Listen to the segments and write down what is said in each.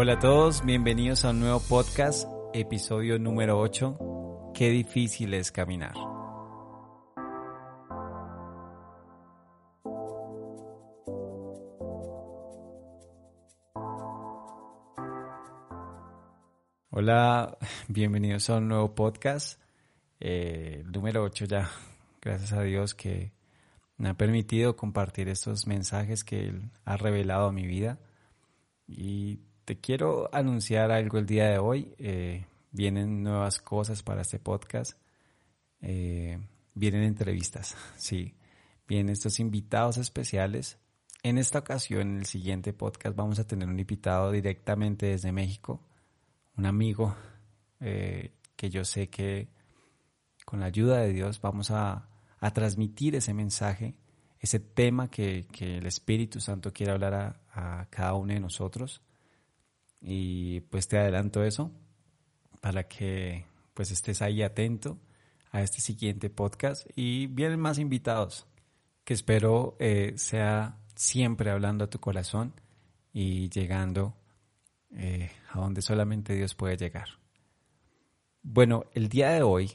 Hola a todos, bienvenidos a un nuevo podcast, episodio número 8. Qué difícil es caminar. Hola, bienvenidos a un nuevo podcast, eh, número 8 ya. Gracias a Dios que me ha permitido compartir estos mensajes que Él ha revelado a mi vida. Y te quiero anunciar algo el día de hoy. Eh, vienen nuevas cosas para este podcast. Eh, vienen entrevistas, sí. Vienen estos invitados especiales. En esta ocasión, en el siguiente podcast, vamos a tener un invitado directamente desde México, un amigo eh, que yo sé que con la ayuda de Dios vamos a, transmitir ese mensaje, ese tema que, el Espíritu Santo quiere hablar a, a cada uno de nosotros. Y pues te adelanto eso para que pues estés ahí atento a este siguiente podcast y vienen más invitados que espero eh, sea siempre hablando a tu corazón y llegando eh, a donde solamente Dios puede llegar. Bueno, el día de hoy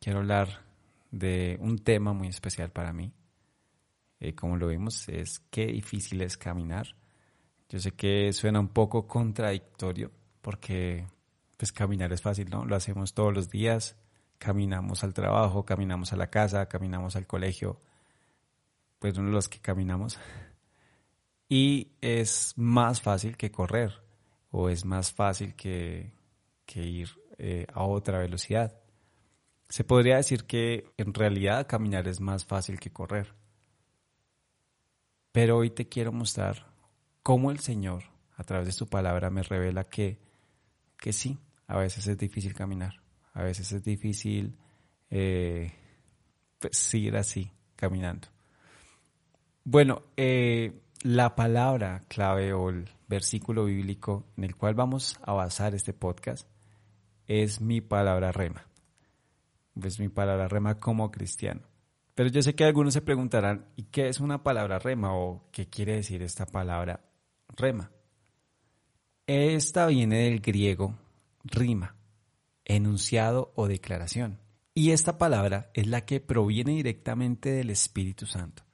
quiero hablar de un tema muy especial para mí. Eh, como lo vimos, es qué difícil es caminar. Yo sé que suena un poco contradictorio porque pues caminar es fácil, ¿no? Lo hacemos todos los días, caminamos al trabajo, caminamos a la casa, caminamos al colegio, pues uno de los que caminamos. Y es más fácil que correr o es más fácil que, ir eh, a otra velocidad. Se podría decir que en realidad caminar es más fácil que correr. Pero hoy te quiero mostrar cómo el Señor, a través de su palabra, me revela que, que sí, a veces es difícil caminar, a veces es difícil eh, pues, seguir así, caminando. Bueno, eh, la palabra clave o el versículo bíblico en el cual vamos a basar este podcast es mi palabra rema. Es mi palabra rema como cristiano. Pero yo sé que algunos se preguntarán, ¿y qué es una palabra rema o qué quiere decir esta palabra rema. Esta viene del griego rima, enunciado o declaración. Y esta palabra es la que proviene directamente del Espíritu Santo,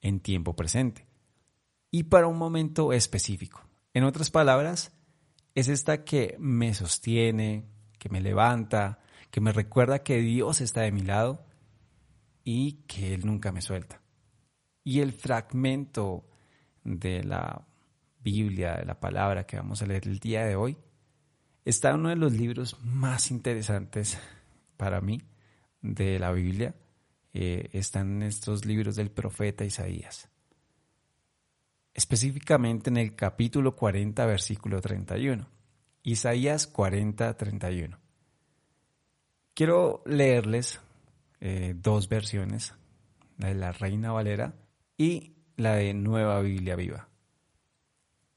en tiempo presente, y para un momento específico. En otras palabras, es esta que me sostiene, que me levanta, que me recuerda que Dios está de mi lado y que Él nunca me suelta. Y el fragmento de la Biblia, de la palabra que vamos a leer el día de hoy, está uno de los libros más interesantes para mí de la Biblia. Eh, están estos libros del profeta Isaías. Específicamente en el capítulo 40, versículo 31. Isaías 40, 31. Quiero leerles eh, dos versiones, la de la Reina Valera y la de Nueva Biblia Viva.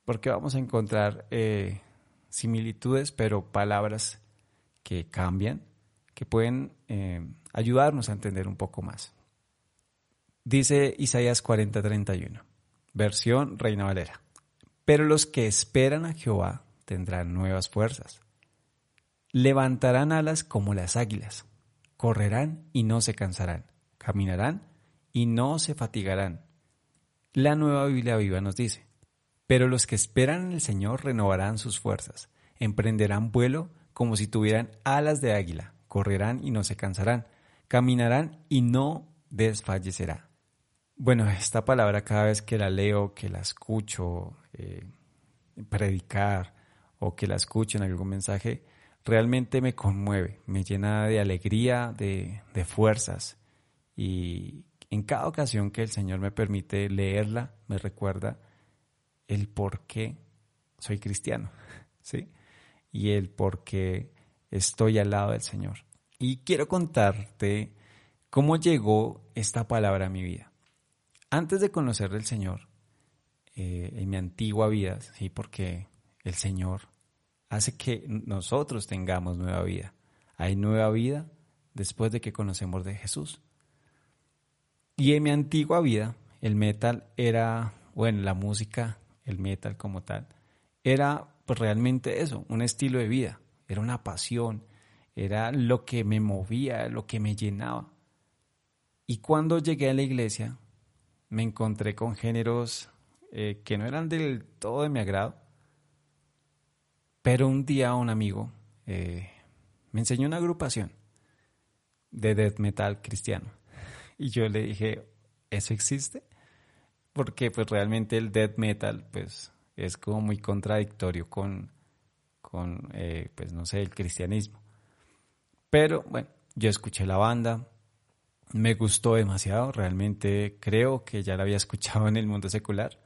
Porque vamos a encontrar eh, similitudes, pero palabras que cambian, que pueden eh, ayudarnos a entender un poco más. Dice Isaías 40:31, versión Reina Valera. Pero los que esperan a Jehová tendrán nuevas fuerzas. Levantarán alas como las águilas, correrán y no se cansarán, caminarán y no se fatigarán la nueva Biblia viva nos dice, pero los que esperan en el Señor renovarán sus fuerzas, emprenderán vuelo como si tuvieran alas de águila, correrán y no se cansarán, caminarán y no desfallecerá. Bueno, esta palabra cada vez que la leo, que la escucho eh, predicar o que la escucho en algún mensaje, realmente me conmueve, me llena de alegría, de, de fuerzas y, en cada ocasión que el Señor me permite leerla, me recuerda el por qué soy cristiano, ¿sí? Y el por qué estoy al lado del Señor. Y quiero contarte cómo llegó esta palabra a mi vida. Antes de conocer al Señor, eh, en mi antigua vida, sí, porque el Señor hace que nosotros tengamos nueva vida. Hay nueva vida después de que conocemos de Jesús. Y en mi antigua vida, el metal era, bueno, la música, el metal como tal, era pues realmente eso, un estilo de vida, era una pasión, era lo que me movía, lo que me llenaba. Y cuando llegué a la iglesia, me encontré con géneros eh, que no eran del todo de mi agrado, pero un día un amigo eh, me enseñó una agrupación de death metal cristiano. Y yo le dije, ¿eso existe? Porque pues realmente el death metal pues es como muy contradictorio con, con eh, pues no sé, el cristianismo. Pero bueno, yo escuché la banda, me gustó demasiado, realmente creo que ya la había escuchado en el mundo secular,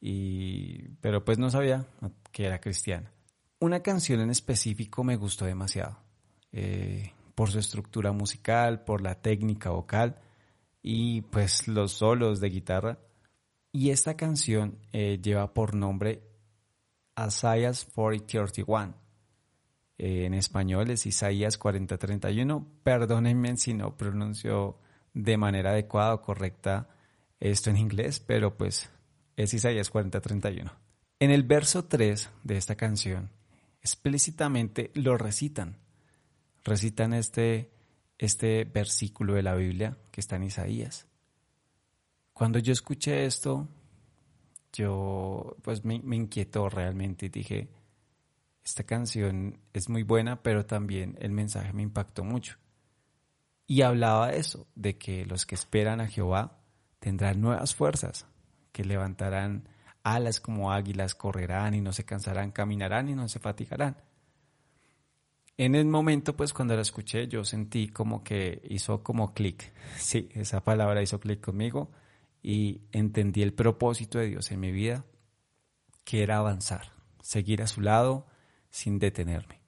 y, pero pues no sabía que era cristiana. Una canción en específico me gustó demasiado, eh, por su estructura musical, por la técnica vocal y pues los solos de guitarra. Y esta canción eh, lleva por nombre Isaiah 4031. Eh, en español es Isaías 4031. Perdónenme si no pronuncio de manera adecuada o correcta esto en inglés, pero pues es Isaías 4031. En el verso 3 de esta canción, explícitamente lo recitan. Recitan este, este versículo de la Biblia que está en Isaías. Cuando yo escuché esto, yo pues me, me inquietó realmente y dije, esta canción es muy buena, pero también el mensaje me impactó mucho. Y hablaba de eso, de que los que esperan a Jehová tendrán nuevas fuerzas, que levantarán alas como águilas, correrán y no se cansarán, caminarán y no se fatigarán. En el momento, pues cuando la escuché, yo sentí como que hizo como clic. Sí, esa palabra hizo clic conmigo y entendí el propósito de Dios en mi vida, que era avanzar, seguir a su lado sin detenerme,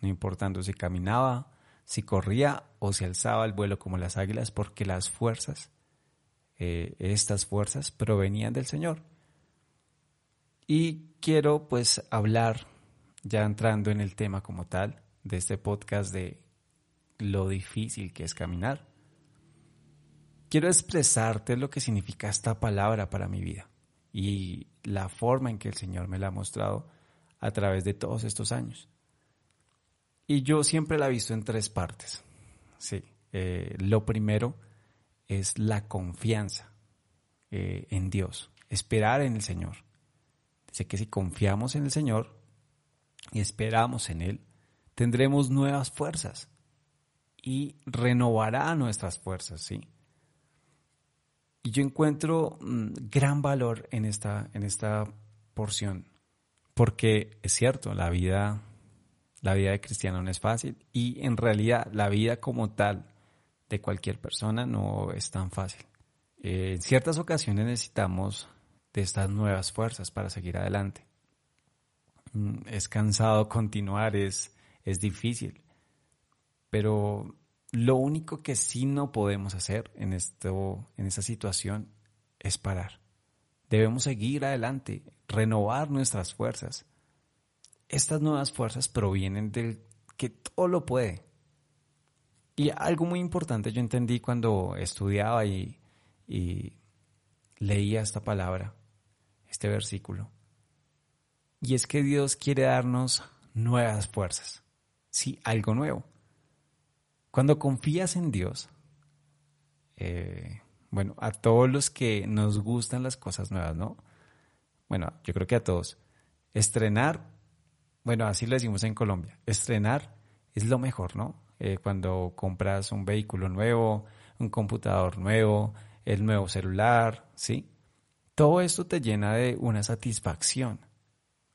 no importando si caminaba, si corría o si alzaba el vuelo como las águilas, porque las fuerzas, eh, estas fuerzas provenían del Señor. Y quiero pues hablar, ya entrando en el tema como tal, de este podcast de lo difícil que es caminar quiero expresarte lo que significa esta palabra para mi vida y la forma en que el Señor me la ha mostrado a través de todos estos años. Y yo siempre la he visto en tres partes. Sí, eh, lo primero es la confianza eh, en Dios, esperar en el Señor. Dice que si confiamos en el Señor y esperamos en Él, tendremos nuevas fuerzas y renovará nuestras fuerzas, ¿sí? Y yo encuentro mm, gran valor en esta, en esta porción, porque es cierto, la vida, la vida de cristiano no es fácil y en realidad la vida como tal de cualquier persona no es tan fácil. Eh, en ciertas ocasiones necesitamos de estas nuevas fuerzas para seguir adelante. Mm, es cansado continuar, es, es difícil, pero lo único que sí no podemos hacer en, esto, en esta situación es parar. Debemos seguir adelante, renovar nuestras fuerzas. Estas nuevas fuerzas provienen del que todo lo puede. Y algo muy importante yo entendí cuando estudiaba y, y leía esta palabra, este versículo. Y es que Dios quiere darnos nuevas fuerzas. Sí, algo nuevo. Cuando confías en Dios, eh, bueno, a todos los que nos gustan las cosas nuevas, ¿no? Bueno, yo creo que a todos. Estrenar, bueno, así lo decimos en Colombia, estrenar es lo mejor, ¿no? Eh, cuando compras un vehículo nuevo, un computador nuevo, el nuevo celular, ¿sí? Todo esto te llena de una satisfacción.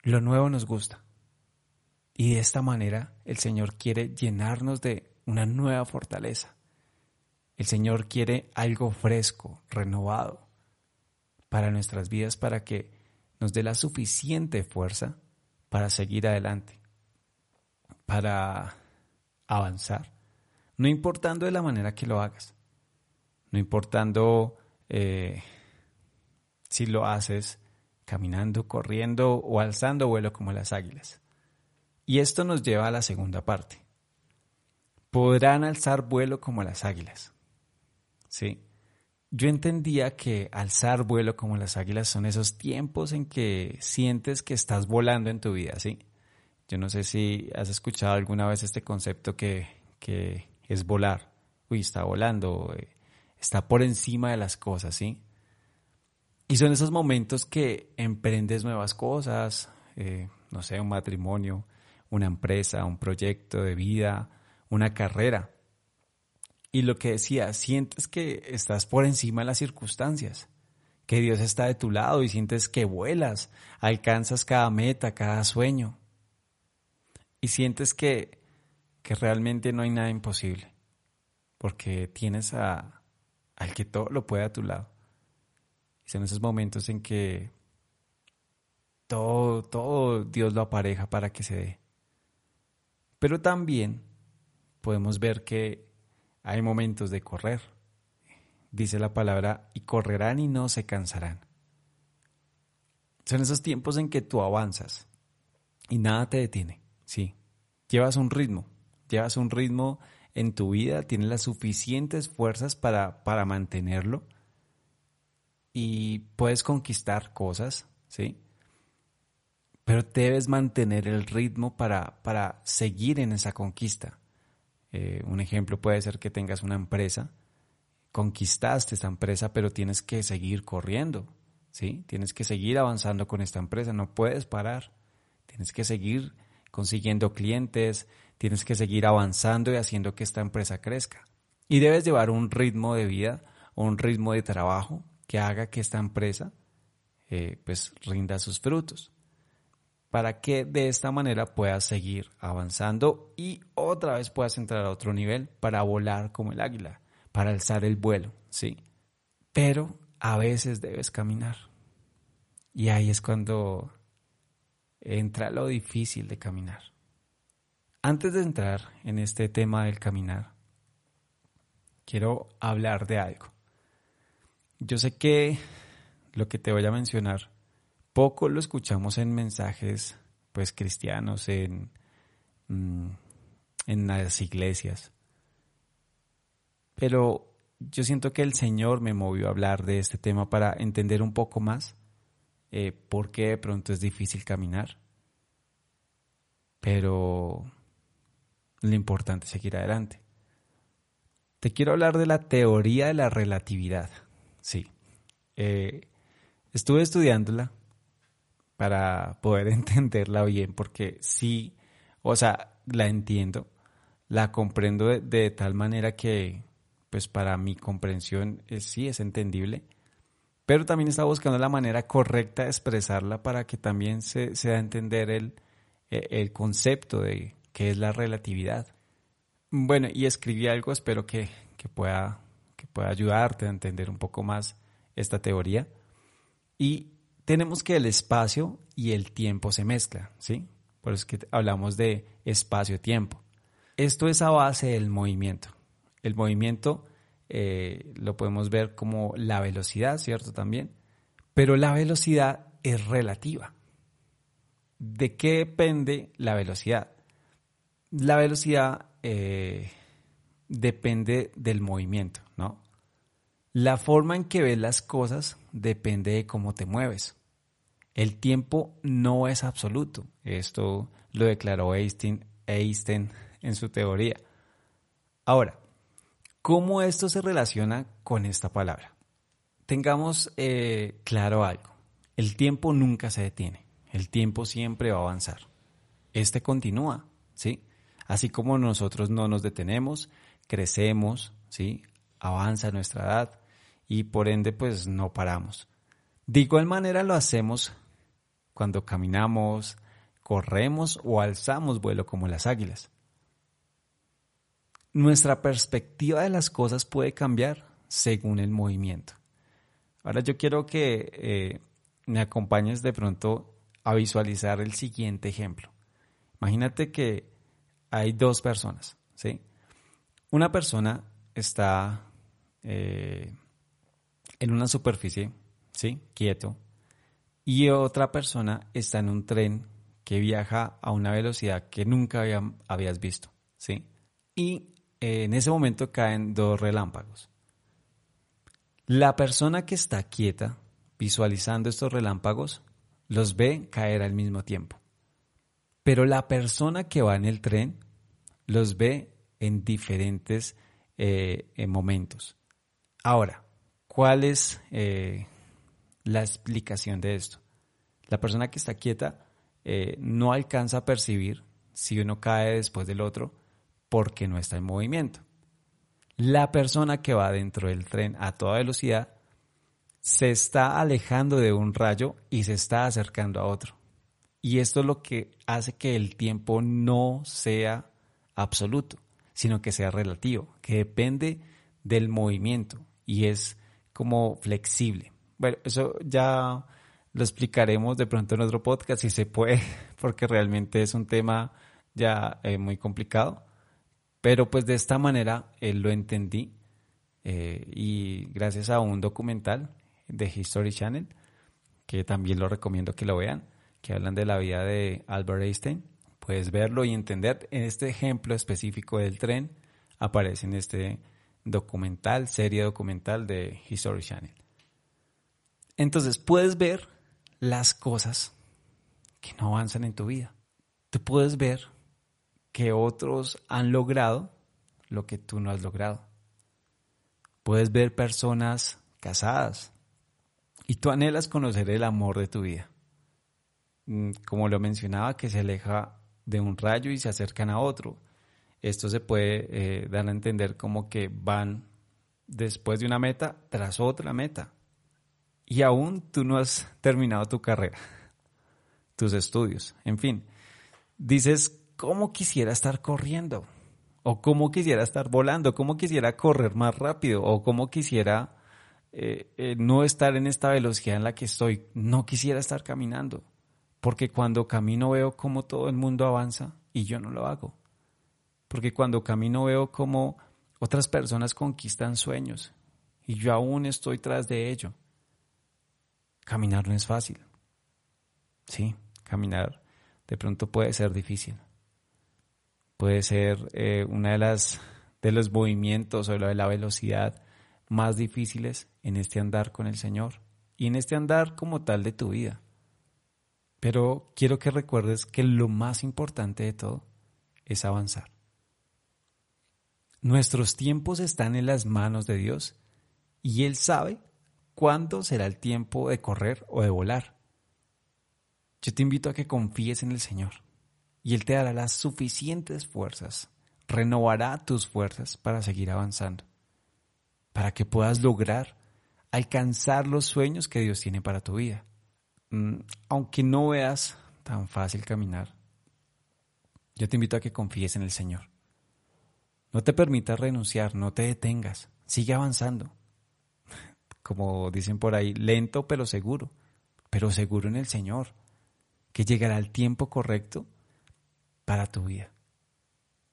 Lo nuevo nos gusta. Y de esta manera el Señor quiere llenarnos de una nueva fortaleza. El Señor quiere algo fresco, renovado para nuestras vidas, para que nos dé la suficiente fuerza para seguir adelante, para avanzar, no importando de la manera que lo hagas, no importando eh, si lo haces caminando, corriendo o alzando vuelo como las águilas. Y esto nos lleva a la segunda parte, podrán alzar vuelo como las águilas. ¿Sí? yo entendía que alzar vuelo como las águilas son esos tiempos en que sientes que estás volando en tu vida, ¿sí? Yo no sé si has escuchado alguna vez este concepto que, que es volar. Uy, está volando, eh, está por encima de las cosas, ¿sí? Y son esos momentos que emprendes nuevas cosas, eh, no sé, un matrimonio, una empresa, un proyecto de vida, una carrera. Y lo que decía, sientes que estás por encima de las circunstancias, que Dios está de tu lado y sientes que vuelas, alcanzas cada meta, cada sueño. Y sientes que, que realmente no hay nada imposible, porque tienes a, al que todo lo puede a tu lado. Y son esos momentos en que todo, todo Dios lo apareja para que se dé. Pero también podemos ver que hay momentos de correr. Dice la palabra, y correrán y no se cansarán. Son esos tiempos en que tú avanzas y nada te detiene. Sí, llevas un ritmo, llevas un ritmo en tu vida, tienes las suficientes fuerzas para, para mantenerlo y puedes conquistar cosas, ¿sí? Pero debes mantener el ritmo para, para seguir en esa conquista. Eh, un ejemplo puede ser que tengas una empresa, conquistaste esta empresa, pero tienes que seguir corriendo, ¿sí? Tienes que seguir avanzando con esta empresa, no puedes parar. Tienes que seguir consiguiendo clientes, tienes que seguir avanzando y haciendo que esta empresa crezca. Y debes llevar un ritmo de vida un ritmo de trabajo que haga que esta empresa eh, pues rinda sus frutos para que de esta manera puedas seguir avanzando y otra vez puedas entrar a otro nivel para volar como el águila, para alzar el vuelo, ¿sí? Pero a veces debes caminar. Y ahí es cuando entra lo difícil de caminar. Antes de entrar en este tema del caminar, quiero hablar de algo. Yo sé que lo que te voy a mencionar poco lo escuchamos en mensajes pues cristianos, en, mm, en las iglesias. Pero yo siento que el Señor me movió a hablar de este tema para entender un poco más eh, por qué de pronto es difícil caminar. Pero lo importante es seguir adelante. Te quiero hablar de la teoría de la relatividad. Sí. Eh, estuve estudiándola para poder entenderla bien, porque sí, o sea, la entiendo, la comprendo de, tal manera que, pues para mi comprensión sí es entendible, pero también está buscando la manera correcta de expresarla para que también se, se da a entender el, e, el concepto de qué es la relatividad. Bueno, y escribí algo, espero que, que, pueda, que pueda ayudarte a entender un poco más esta teoría. Y tenemos que el espacio y el tiempo se mezclan, ¿sí? Por eso es que hablamos de espacio-tiempo. Esto es a base del movimiento. El movimiento eh, lo podemos ver como la velocidad, ¿cierto? También. Pero la velocidad es relativa. ¿De qué depende la velocidad? La velocidad eh, depende del movimiento, ¿no? La forma en que ves las cosas depende de cómo te mueves. El tiempo no es absoluto. Esto lo declaró Einstein, en su teoría. Ahora, ¿cómo esto se relaciona con esta palabra? Tengamos eh, claro algo. El tiempo nunca se detiene. El tiempo siempre va a avanzar. Este continúa, ¿sí? Así como nosotros no nos detenemos, crecemos, ¿sí? Avanza nuestra edad, y por ende pues no paramos. De igual manera lo hacemos cuando caminamos, corremos o alzamos vuelo como las águilas. Nuestra perspectiva de las cosas puede cambiar según el movimiento. Ahora yo quiero que eh, me acompañes de pronto a visualizar el siguiente ejemplo. Imagínate que hay dos personas, ¿sí? Una persona está eh, en una superficie, ¿sí? Quieto. Y otra persona está en un tren que viaja a una velocidad que nunca habías visto, ¿sí? Y eh, en ese momento caen dos relámpagos. La persona que está quieta, visualizando estos relámpagos, los ve caer al mismo tiempo. Pero la persona que va en el tren los ve en diferentes eh, momentos. Ahora, ¿cuál es eh, la explicación de esto? La persona que está quieta eh, no alcanza a percibir si uno cae después del otro porque no está en movimiento. La persona que va dentro del tren a toda velocidad se está alejando de un rayo y se está acercando a otro. Y esto es lo que hace que el tiempo no sea absoluto, sino que sea relativo, que depende del movimiento y es como flexible. Bueno, eso ya lo explicaremos de pronto en otro podcast si se puede, porque realmente es un tema ya eh, muy complicado. Pero pues de esta manera eh, lo entendí eh, y gracias a un documental de History Channel, que también lo recomiendo que lo vean, que hablan de la vida de Albert Einstein. Puedes verlo y entender. En este ejemplo específico del tren aparece en este documental, serie documental de History Channel. Entonces puedes ver las cosas que no avanzan en tu vida. Tú puedes ver que otros han logrado lo que tú no has logrado. Puedes ver personas casadas, y tú anhelas conocer el amor de tu vida. Mm, como lo mencionaba, que se aleja de un rayo y se acercan a otro. Esto se puede eh, dar a entender como que van después de una meta tras otra meta. Y aún tú no has terminado tu carrera, tus estudios, en fin. Dices, ¿cómo quisiera estar corriendo? O cómo quisiera estar volando, cómo quisiera correr más rápido, o cómo quisiera eh, eh, no estar en esta velocidad en la que estoy. No quisiera estar caminando, porque cuando camino veo cómo todo el mundo avanza y yo no lo hago. Porque cuando camino veo cómo otras personas conquistan sueños y yo aún estoy tras de ello. Caminar no es fácil. Sí, caminar de pronto puede ser difícil. Puede ser eh, una de las de los movimientos o de la velocidad más difíciles en este andar con el Señor y en este andar como tal de tu vida. Pero quiero que recuerdes que lo más importante de todo es avanzar. Nuestros tiempos están en las manos de Dios y Él sabe cuándo será el tiempo de correr o de volar. Yo te invito a que confíes en el Señor y Él te dará las suficientes fuerzas, renovará tus fuerzas para seguir avanzando para que puedas lograr alcanzar los sueños que Dios tiene para tu vida. Mm, aunque no veas tan fácil caminar, yo te invito a que confíes en el Señor. No te permitas renunciar, no te detengas, sigue avanzando. Como dicen por ahí, lento pero seguro, pero seguro en el Señor, que llegará el tiempo correcto para tu vida.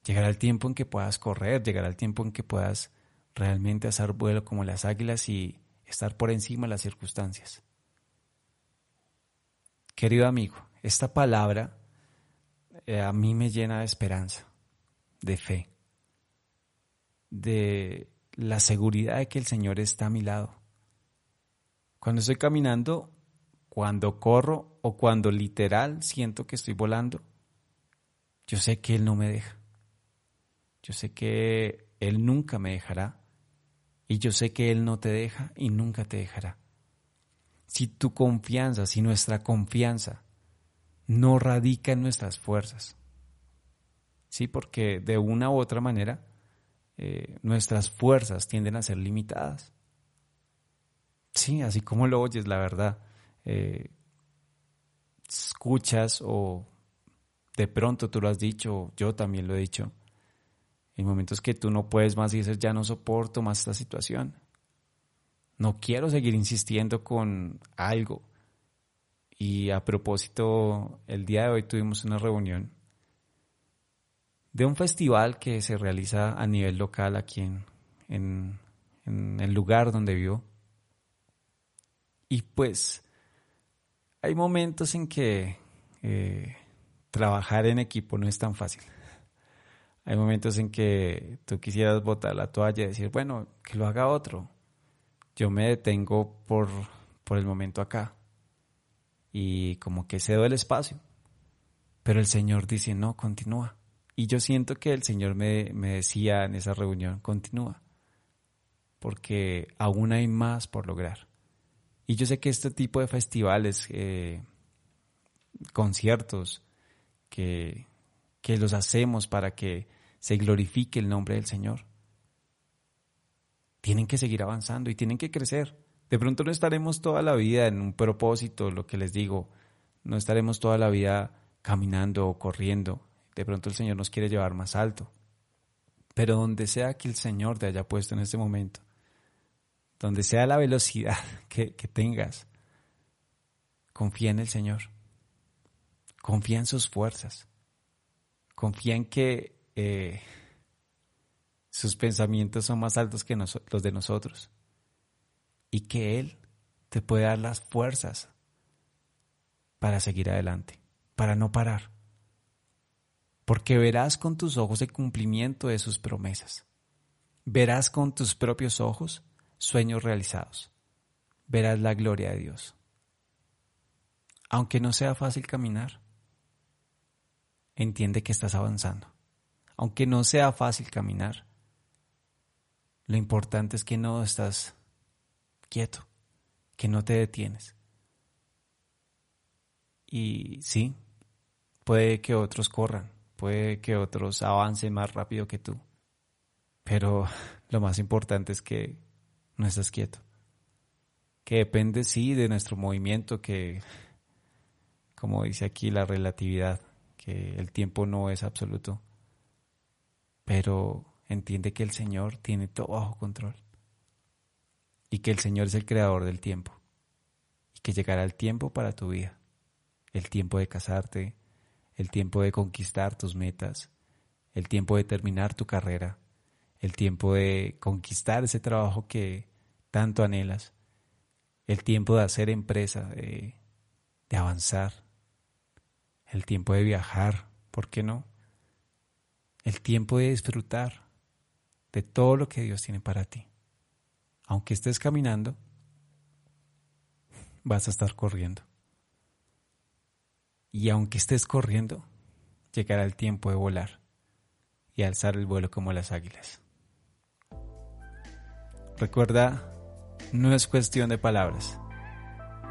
Llegará el tiempo en que puedas correr, llegará el tiempo en que puedas realmente hacer vuelo como las águilas y estar por encima de las circunstancias. Querido amigo, esta palabra eh, a mí me llena de esperanza, de fe, de la seguridad de que el Señor está a mi lado. Cuando estoy caminando, cuando corro o cuando literal siento que estoy volando, yo sé que Él no me deja. Yo sé que Él nunca me dejará y yo sé que Él no te deja y nunca te dejará. Si tu confianza, si nuestra confianza no radica en nuestras fuerzas, sí, porque de una u otra manera eh, nuestras fuerzas tienden a ser limitadas. Sí, así como lo oyes, la verdad. Eh, escuchas o de pronto tú lo has dicho, yo también lo he dicho, hay momentos que tú no puedes más y dices, ya no soporto más esta situación. No quiero seguir insistiendo con algo. Y a propósito, el día de hoy tuvimos una reunión de un festival que se realiza a nivel local aquí en, el lugar donde vivo. Y pues hay momentos en que eh, trabajar en equipo no es tan fácil. Hay momentos en que tú quisieras botar la toalla y decir, bueno, que lo haga otro. yo me detengo por, por el momento acá y como que cedo el espacio. Pero el Señor dice, no, continúa. Y yo siento que el Señor me, me decía en esa reunión, continúa, porque aún hay más por lograr. Y yo sé que este tipo de festivales, eh, conciertos, que, que los hacemos para que se glorifique el nombre del Señor, tienen que seguir avanzando y tienen que crecer. De pronto no estaremos toda la vida en un propósito, lo que les digo, no estaremos toda la vida caminando o corriendo. De pronto el Señor nos quiere llevar más alto. Pero donde sea que el Señor te haya puesto en este momento, donde sea la velocidad que, tengas, confía en el Señor. Confía en sus fuerzas. Confía en que eh, sus pensamientos son más altos que los de nosotros y que Él te puede dar las fuerzas para seguir adelante, para no parar, porque verás con tus ojos el cumplimiento de sus promesas, verás con tus propios ojos sueños realizados, verás la gloria de Dios. Aunque no sea fácil caminar, entiende que estás avanzando. Aunque no sea fácil caminar, lo importante es que no estás quieto, que no te detienes. Y sí, puede que otros corran, puede que otros avancen más rápido que tú, pero lo más importante es que no estás quieto, que depende sí de nuestro movimiento, que como dice aquí la relatividad, que el tiempo no es absoluto, pero entiende que el Señor tiene todo bajo control. Y que el Señor es el creador del tiempo. Y que llegará el tiempo para tu vida, el tiempo de casarte, el tiempo de conquistar tus metas, el tiempo de terminar tu carrera, el tiempo de conquistar ese trabajo que tanto anhelas, el tiempo de hacer empresa, de, de avanzar, el tiempo de viajar, ¿por qué no? El tiempo de disfrutar de todo lo que Dios tiene para ti. Aunque estés caminando, vas a estar corriendo. Y aunque estés corriendo, llegará el tiempo de volar y alzar el vuelo como las águilas. Recuerda, no es cuestión de palabras.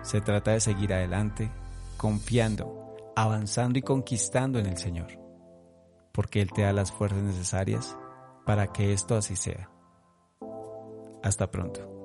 Se trata de seguir adelante, confiando, avanzando y conquistando en el Señor, porque Él te da las fuerzas necesarias para que esto así sea. Hasta pronto.